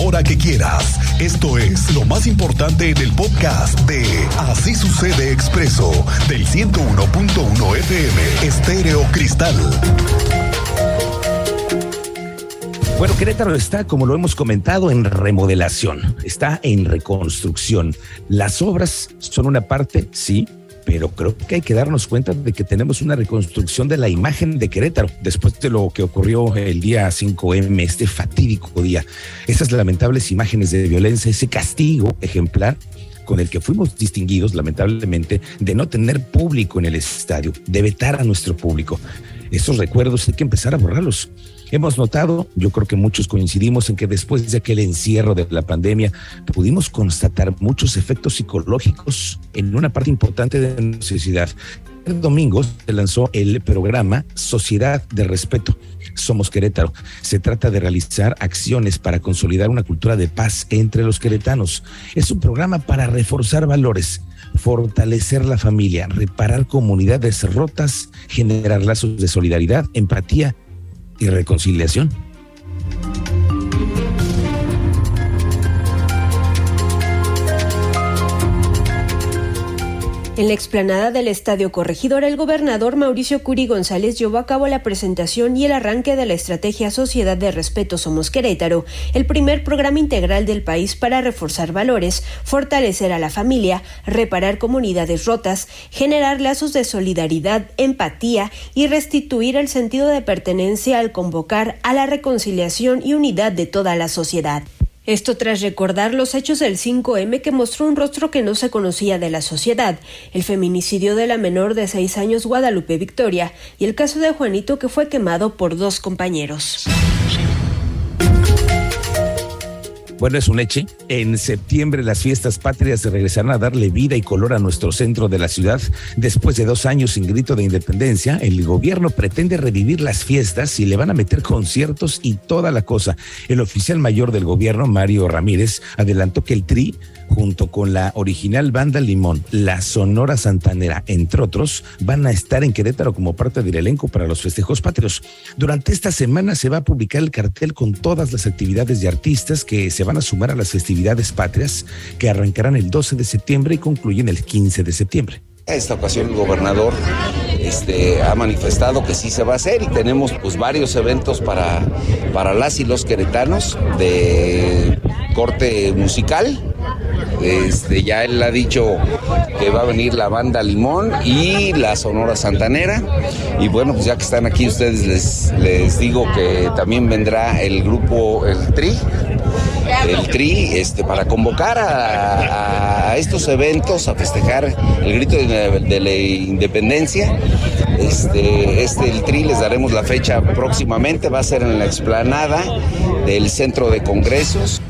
hora que quieras. Esto es lo más importante en el podcast de Así sucede expreso del 101.1 FM Estéreo Cristal. Bueno, Querétaro está, como lo hemos comentado, en remodelación, está en reconstrucción. Las obras son una parte, sí, pero creo que hay que darnos cuenta de que tenemos una reconstrucción de la imagen de Querétaro después de lo que ocurrió el día 5M, este fatídico día. Esas lamentables imágenes de violencia, ese castigo ejemplar con el que fuimos distinguidos, lamentablemente, de no tener público en el estadio, de vetar a nuestro público. Esos recuerdos hay que empezar a borrarlos. Hemos notado, yo creo que muchos coincidimos en que después de aquel encierro de la pandemia, pudimos constatar muchos efectos psicológicos en una parte importante de la sociedad. El domingo se lanzó el programa Sociedad de Respeto. Somos Querétaro. Se trata de realizar acciones para consolidar una cultura de paz entre los queretanos. Es un programa para reforzar valores, fortalecer la familia, reparar comunidades rotas, generar lazos de solidaridad, empatía y reconciliación. En la explanada del Estadio Corregidor, el gobernador Mauricio Curi González llevó a cabo la presentación y el arranque de la estrategia Sociedad de Respeto Somos Querétaro, el primer programa integral del país para reforzar valores, fortalecer a la familia, reparar comunidades rotas, generar lazos de solidaridad, empatía y restituir el sentido de pertenencia al convocar a la reconciliación y unidad de toda la sociedad. Esto tras recordar los hechos del 5M que mostró un rostro que no se conocía de la sociedad, el feminicidio de la menor de seis años Guadalupe Victoria y el caso de Juanito que fue quemado por dos compañeros. Bueno, es un hecho. En septiembre las fiestas patrias regresarán a darle vida y color a nuestro centro de la ciudad. Después de dos años sin grito de independencia, el gobierno pretende revivir las fiestas y le van a meter conciertos y toda la cosa. El oficial mayor del gobierno, Mario Ramírez, adelantó que el TRI junto con la original banda Limón, la Sonora Santanera, entre otros, van a estar en Querétaro como parte del elenco para los festejos patrios. Durante esta semana se va a publicar el cartel con todas las actividades de artistas que se van a sumar a las festividades patrias que arrancarán el 12 de septiembre y concluyen el 15 de septiembre. Esta ocasión el gobernador este, ha manifestado que sí se va a hacer y tenemos pues varios eventos para, para las y los queretanos de corte musical. Este, ya él ha dicho que va a venir la banda Limón y la Sonora Santanera. Y bueno, pues ya que están aquí ustedes les, les digo que también vendrá el grupo El Tri, el TRI este, para convocar a, estos eventos, a festejar el grito de, la independencia. Este, este, el TRI les daremos la fecha próximamente, va a ser en la explanada del Centro de Congresos.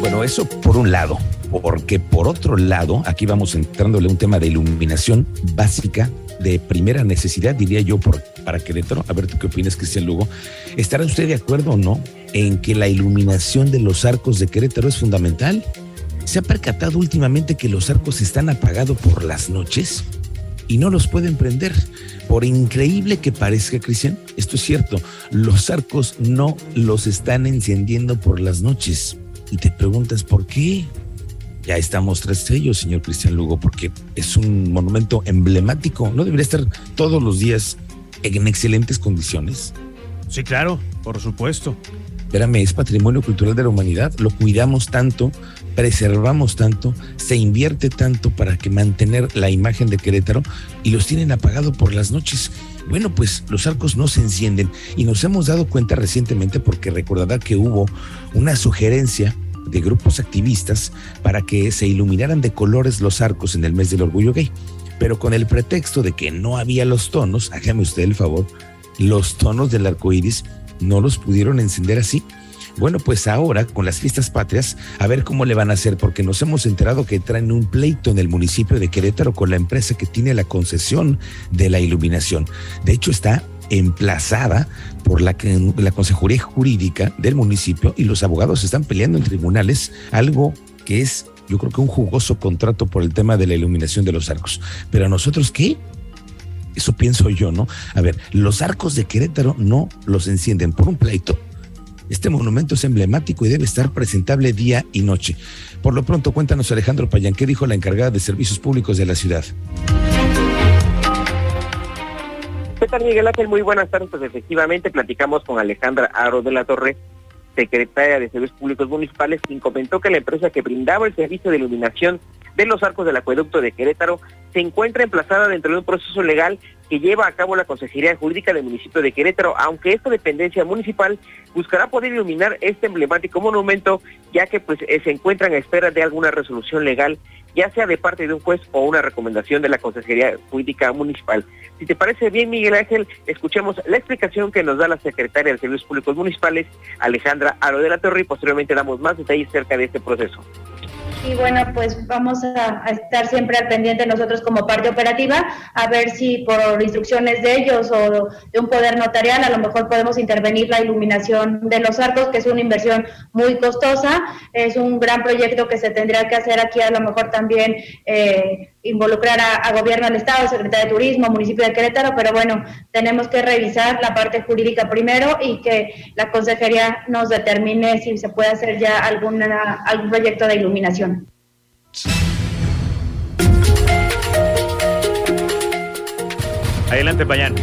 Bueno, eso por un lado, porque por otro lado, aquí vamos entrándole un tema de iluminación básica de primera necesidad, diría yo, para Querétaro. A ver, ¿tú qué opinas, Cristian Lugo? ¿Estará usted de acuerdo o no en que la iluminación de los arcos de Querétaro es fundamental? ¿Se ha percatado últimamente que los arcos están apagados por las noches? y no los pueden prender. Por increíble que parezca, Cristian, esto es cierto, los arcos no los están encendiendo por las noches. Y te preguntas, ¿por qué? Ya estamos tras ellos, señor Cristian Lugo, porque es un monumento emblemático. ¿No debería estar todos los días en excelentes condiciones? Sí, claro, por supuesto. Espérame, es patrimonio cultural de la humanidad. Lo cuidamos tanto, preservamos tanto, se invierte tanto para que mantener la imagen de Querétaro y los tienen apagado por las noches. Bueno, pues los arcos no se encienden y nos hemos dado cuenta recientemente porque recordará que hubo una sugerencia de grupos activistas para que se iluminaran de colores los arcos en el mes del orgullo gay. Pero con el pretexto de que no había los tonos, hágame usted el favor, los tonos del arco iris no los pudieron encender así. Bueno, pues ahora con las fiestas patrias, a ver cómo le van a hacer, porque nos hemos enterado que traen un pleito en el municipio de Querétaro con la empresa que tiene la concesión de la iluminación. De hecho, está emplazada por la, la Consejería Jurídica del municipio y los abogados están peleando en tribunales, algo que es, yo creo que un jugoso contrato por el tema de la iluminación de los arcos. Pero a nosotros, ¿qué? Eso pienso yo, ¿no? A ver, los arcos de Querétaro no los encienden por un pleito Este monumento es emblemático y debe estar presentable día y noche. Por lo pronto, cuéntanos Alejandro Payán, ¿qué dijo la encargada de servicios públicos de la ciudad? ¿Qué tal, Miguel Ángel? Muy buenas tardes. Pues efectivamente platicamos con Alejandra Aro de la Torre, secretaria de Servicios Públicos Municipales, quien comentó que la empresa que brindaba el servicio de iluminación de los arcos del acueducto de Querétaro se encuentra emplazada dentro de un proceso legal que lleva a cabo la Consejería Jurídica del municipio de Querétaro, aunque esta dependencia municipal buscará poder iluminar este emblemático monumento, ya que pues eh, se encuentran a espera de alguna resolución legal, ya sea de parte de un juez o una recomendación de la Consejería Jurídica Municipal. Si te parece bien, Miguel Ángel, escuchemos la explicación que nos da la secretaria de Servicios Públicos Municipales, Alejandra Aro de la Torre, y posteriormente damos más detalles acerca de este proceso. Y bueno, pues vamos a, estar siempre al pendiente nosotros como parte operativa, a ver si por instrucciones de ellos o de un poder notarial, a lo mejor podemos intervenir la iluminación de los arcos, que es una inversión muy costosa, es un gran proyecto que se tendría que hacer aquí, a lo mejor también eh, involucrar a, gobierno del Estado, Secretaría de Turismo, municipio de Querétaro, pero bueno, tenemos que revisar la parte jurídica primero y que la consejería nos determine si se puede hacer ya alguna, algún proyecto de iluminación. Adelante, Payán.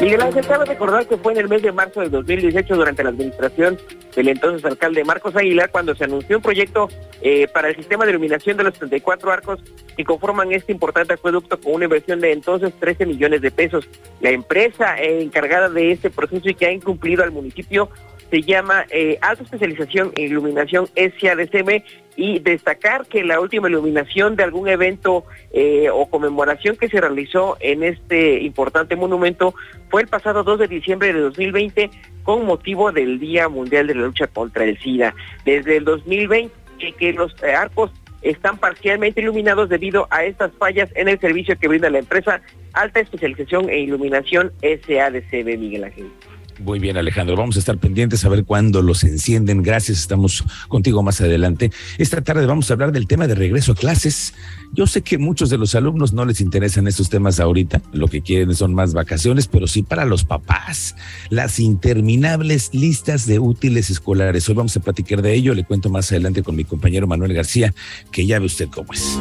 Miguel Ángel, cabe recordar que fue en el mes de marzo de 2018, durante la administración del entonces alcalde Marcos Aguilar, cuando se anunció un proyecto eh, para el sistema de iluminación de los 34 arcos que conforman este importante acueducto con una inversión de entonces 13 millones de pesos. La empresa eh, encargada de este proceso y que ha incumplido al municipio se llama eh, Alta Especialización en Iluminación SADCM y destacar que la última iluminación de algún evento eh, o conmemoración que se realizó en este importante monumento fue el pasado 2 de diciembre de 2020 con motivo del Día Mundial de la Lucha contra el SIDA. Desde el 2020 que los arcos están parcialmente iluminados debido a estas fallas en el servicio que brinda la empresa Alta Especialización en Iluminación SADCB Miguel Ángel. Muy bien, Alejandro. Vamos a estar pendientes a ver cuándo los encienden. Gracias. Estamos contigo más adelante. Esta tarde vamos a hablar del tema de regreso a clases. Yo sé que muchos de los alumnos no les interesan estos temas ahorita. Lo que quieren son más vacaciones, pero sí para los papás. Las interminables listas de útiles escolares. Hoy vamos a platicar de ello. Le cuento más adelante con mi compañero Manuel García, que ya ve usted cómo es.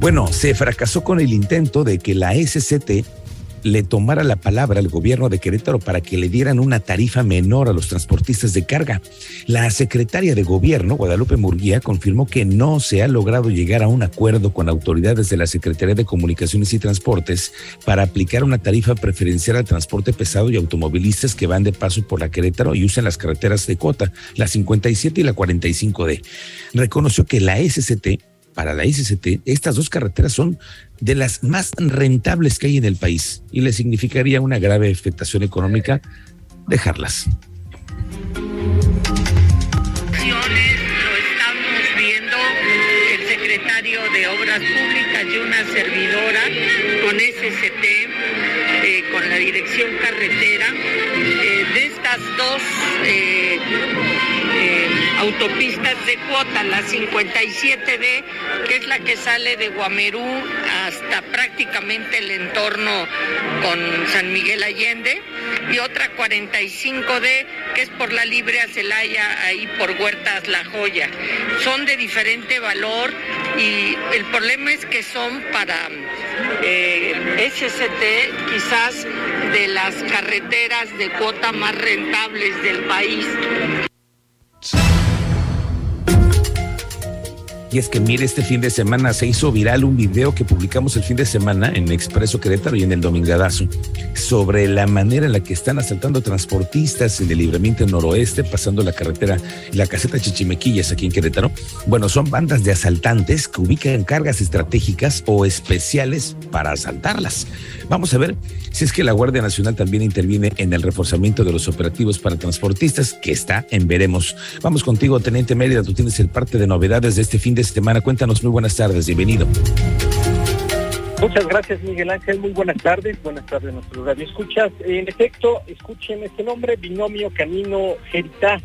Bueno, se fracasó con el intento de que la SCT le tomara la palabra al gobierno de Querétaro para que le dieran una tarifa menor a los transportistas de carga. La secretaria de gobierno, Guadalupe Murguía, confirmó que no se ha logrado llegar a un acuerdo con autoridades de la Secretaría de Comunicaciones y Transportes para aplicar una tarifa preferencial al transporte pesado y automovilistas que van de paso por la Querétaro y usan las carreteras de Cota, la 57 y la 45D. Reconoció que la SCT para la SCT, estas dos carreteras son de las más rentables que hay en el país y le significaría una grave afectación económica dejarlas. De Obras Públicas y una servidora con SCT, eh, con la dirección carretera, eh, estas dos eh, autopistas de cuota, la 57D, que es la que sale de Guamerú hasta prácticamente el entorno con San Miguel Allende, y otra 45D, que es por la Libre a Celaya, ahí por Huertas La Joya. Son de diferente valor y el problema es que son para eh, SCT quizás de las carreteras de cuota más rentables del país. Y es que mire, este fin de semana se hizo viral un video que publicamos el fin de semana en Expreso Querétaro y en el Domingadazo sobre la manera en la que están asaltando transportistas en el libramiento noroeste, pasando la carretera, la caseta Chichimequillas aquí en Querétaro. Bueno, son bandas de asaltantes que ubican cargas estratégicas o especiales para asaltarlas. Vamos a ver si es que la Guardia Nacional también interviene en el reforzamiento de los operativos para transportistas, que está en veremos. Vamos contigo, Teniente Mérida, tú tienes el parte de novedades de este fin de semana. Cuéntanos, muy buenas tardes, bienvenido. Muchas gracias, Miguel Ángel. Muy buenas tardes. Buenas tardes a nuestros escuchas En efecto, escuchen este nombre, Binomio Camino Geritá.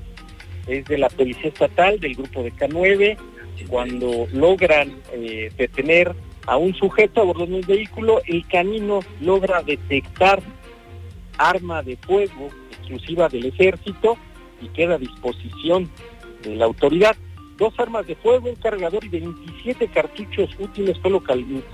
Es de la Policía Estatal, del grupo de K9. Cuando logran eh, detener a un sujeto a bordo de un vehículo, el camino logra detectar arma de fuego exclusiva del ejército y queda a disposición de la autoridad. Dos armas de fuego, un cargador y 27 cartuchos útiles fue,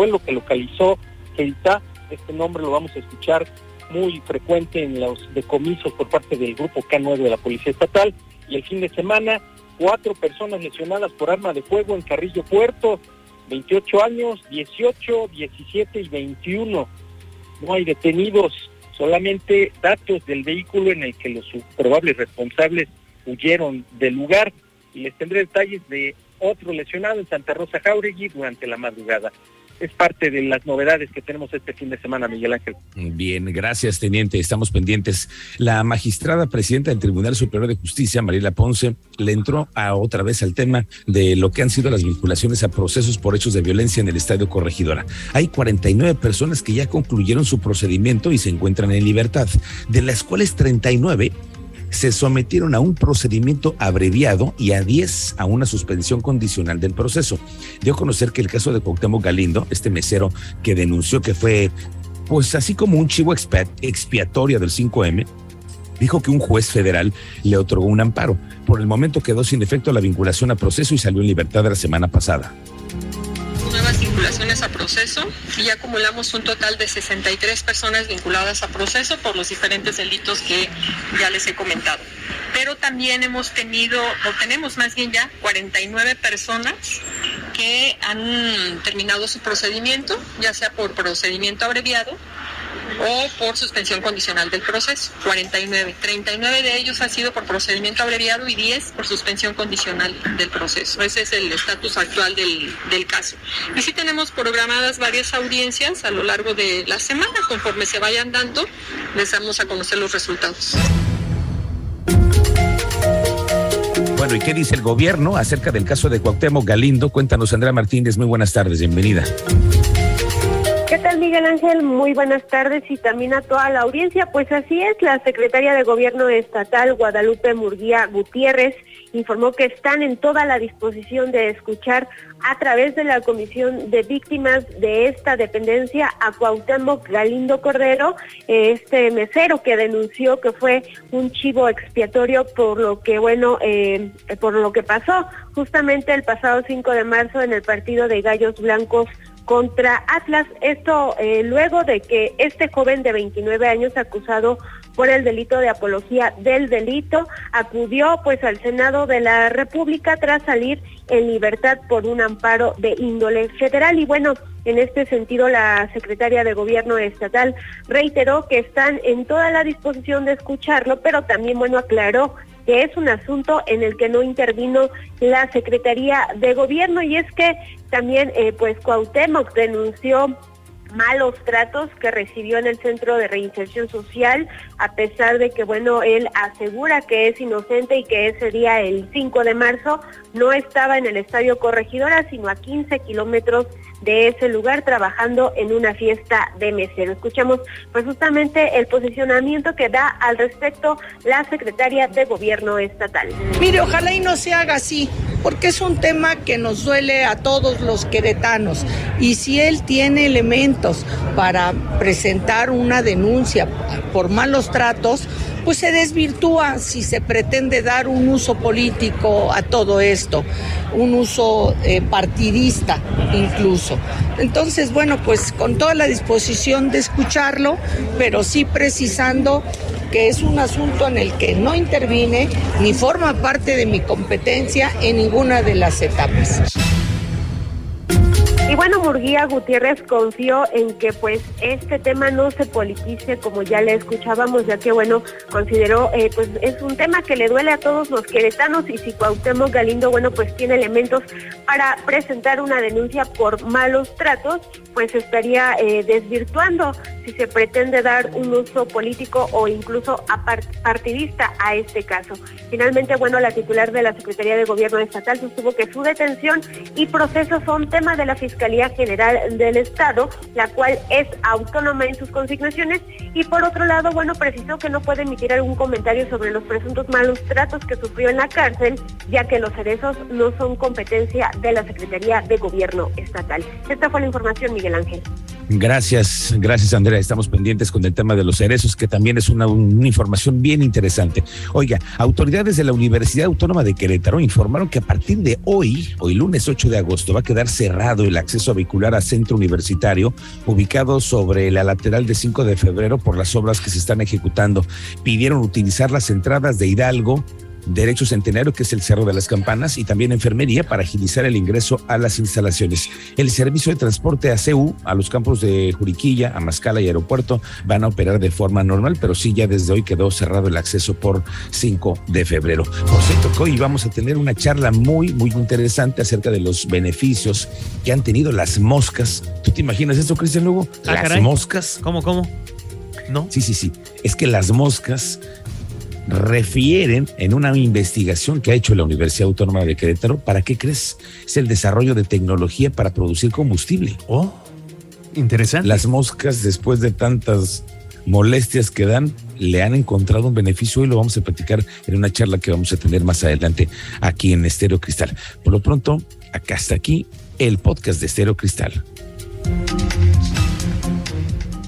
lo que localizó Keita. Este nombre lo vamos a escuchar muy frecuente en los decomisos por parte del grupo K9 de la Policía Estatal. Y el fin de semana, cuatro personas lesionadas por arma de fuego en Carrillo Puerto, 28 años, 18, 17 y 21. No hay detenidos, solamente datos del vehículo en el que los probables responsables huyeron del lugar. Y les tendré detalles de otro lesionado en Santa Rosa Jauregui durante la madrugada es parte de las novedades que tenemos este fin de semana, Miguel Ángel. Bien, gracias, teniente. Estamos pendientes. La magistrada presidenta del Tribunal Superior de Justicia, Mariela Ponce, le entró a otra vez al tema de lo que han sido las vinculaciones a procesos por hechos de violencia en el Estadio Corregidora. Hay 49 personas que ya concluyeron su procedimiento y se encuentran en libertad, de las cuales 39 se sometieron a un procedimiento abreviado y a 10 a una suspensión condicional del proceso. Dio a conocer que el caso de Cuauhtémoc Galindo, este mesero que denunció que fue, pues así como un chivo expiatorio del 5M, dijo que un juez federal le otorgó un amparo. Por el momento quedó sin efecto la vinculación a proceso y salió en libertad la semana pasada nuevas vinculaciones a proceso y acumulamos un total de 63 personas vinculadas a proceso por los diferentes delitos que ya les he comentado. Pero también hemos tenido, o tenemos más bien ya, 49 personas que han terminado su procedimiento, ya sea por procedimiento abreviado o por suspensión condicional del proceso, 49. 39 de ellos han sido por procedimiento abreviado y 10 por suspensión condicional del proceso. Ese es el estatus actual del, del caso. Y sí tenemos programadas varias audiencias a lo largo de la semana. Conforme se vayan dando, les a conocer los resultados. Bueno, ¿y qué dice el gobierno acerca del caso de Cuauhtémoc Galindo? Cuéntanos, Andrea Martínez. Muy buenas tardes, bienvenida. ¿Qué tal, Miguel Ángel? Muy buenas tardes y también a toda la audiencia. Pues así es, la secretaria de Gobierno Estatal, Guadalupe Murguía Gutiérrez, informó que están en toda la disposición de escuchar a través de la Comisión de Víctimas de esta dependencia a Cuauhtémoc Galindo Cordero, este mesero que denunció que fue un chivo expiatorio por lo que, bueno, eh, por lo que pasó justamente el pasado 5 de marzo en el partido de Gallos Blancos contra Atlas. Esto eh, luego de que este joven de 29 años acusado por el delito de apología del delito acudió pues al Senado de la República tras salir en libertad por un amparo de índole federal y bueno, en este sentido, la secretaria de Gobierno estatal reiteró que están en toda la disposición de escucharlo, pero también, bueno, aclaró que es un asunto en el que no intervino la Secretaría de Gobierno. Y es que también eh, pues Cuauhtémoc denunció malos tratos que recibió en el Centro de Reinserción Social, a pesar de que, bueno, él asegura que es inocente y que ese día, el 5 de marzo, no estaba en el Estadio Corregidora, sino a 15 kilómetros de ese lugar trabajando en una fiesta de mesero. Escuchamos pues justamente el posicionamiento que da al respecto la secretaria de Gobierno Estatal. Mire, ojalá y no se haga así, porque es un tema que nos duele a todos los queretanos. Y si él tiene elementos para presentar una denuncia por malos tratos, pues se desvirtúa si se pretende dar un uso político a todo esto, un uso eh, partidista incluso. Entonces, bueno, pues con toda la disposición de escucharlo, pero sí precisando que es un asunto en el que no intervine ni forma parte de mi competencia en ninguna de las etapas. Y bueno, Murguía Gutiérrez confió en que pues este tema no se politice como ya le escuchábamos, ya que bueno, consideró eh, pues es un tema que le duele a todos los queretanos y si Cuauhtémoc Galindo, bueno, pues tiene elementos para presentar una denuncia por malos tratos, pues estaría eh, desvirtuando si se pretende dar un uso político o incluso partidista a este caso. Finalmente, bueno, la titular de la Secretaría de Gobierno Estatal sostuvo que su detención y proceso son tema de la Fiscalía Fiscalía General del Estado, la cual es autónoma en sus consignaciones y por otro lado, bueno, precisó que no puede emitir algún comentario sobre los presuntos malos tratos que sufrió en la cárcel, ya que los cerezos no son competencia de la Secretaría de Gobierno Estatal. Esta fue la información, Miguel Ángel. Gracias, gracias Andrea. Estamos pendientes con el tema de los cerezos, que también es una, información bien interesante. Oiga, autoridades de la Universidad Autónoma de Querétaro informaron que a partir de hoy, hoy lunes 8 de agosto, va a quedar cerrado el acceso vehicular a centro universitario ubicado sobre la lateral de 5 de febrero por las obras que se están ejecutando. Pidieron utilizar las entradas de Hidalgo, Derecho Centenario, que es el Cerro de las Campanas, y también enfermería para agilizar el ingreso a las instalaciones. El servicio de transporte ACU a los campos de Juriquilla, Amascala y Aeropuerto van a operar de forma normal, pero sí ya desde hoy quedó cerrado el acceso por 5 de febrero. Por cierto, que hoy vamos a tener una charla muy, muy interesante acerca de los beneficios que han tenido las moscas. ¿Tú te imaginas eso, Cristian Lugo? Ah, las caray. moscas. ¿Cómo, cómo? ¿No? Sí, sí, sí. Es que las moscas refieren en una investigación que ha hecho la Universidad Autónoma de Querétaro, ¿para qué crees? Es el desarrollo de tecnología para producir combustible. Oh, interesante. Las moscas, después de tantas molestias que dan, le han encontrado un beneficio y lo vamos a platicar en una charla que vamos a tener más adelante aquí en Estéreo Cristal. Por lo pronto, acá está aquí el podcast de Estéreo Cristal.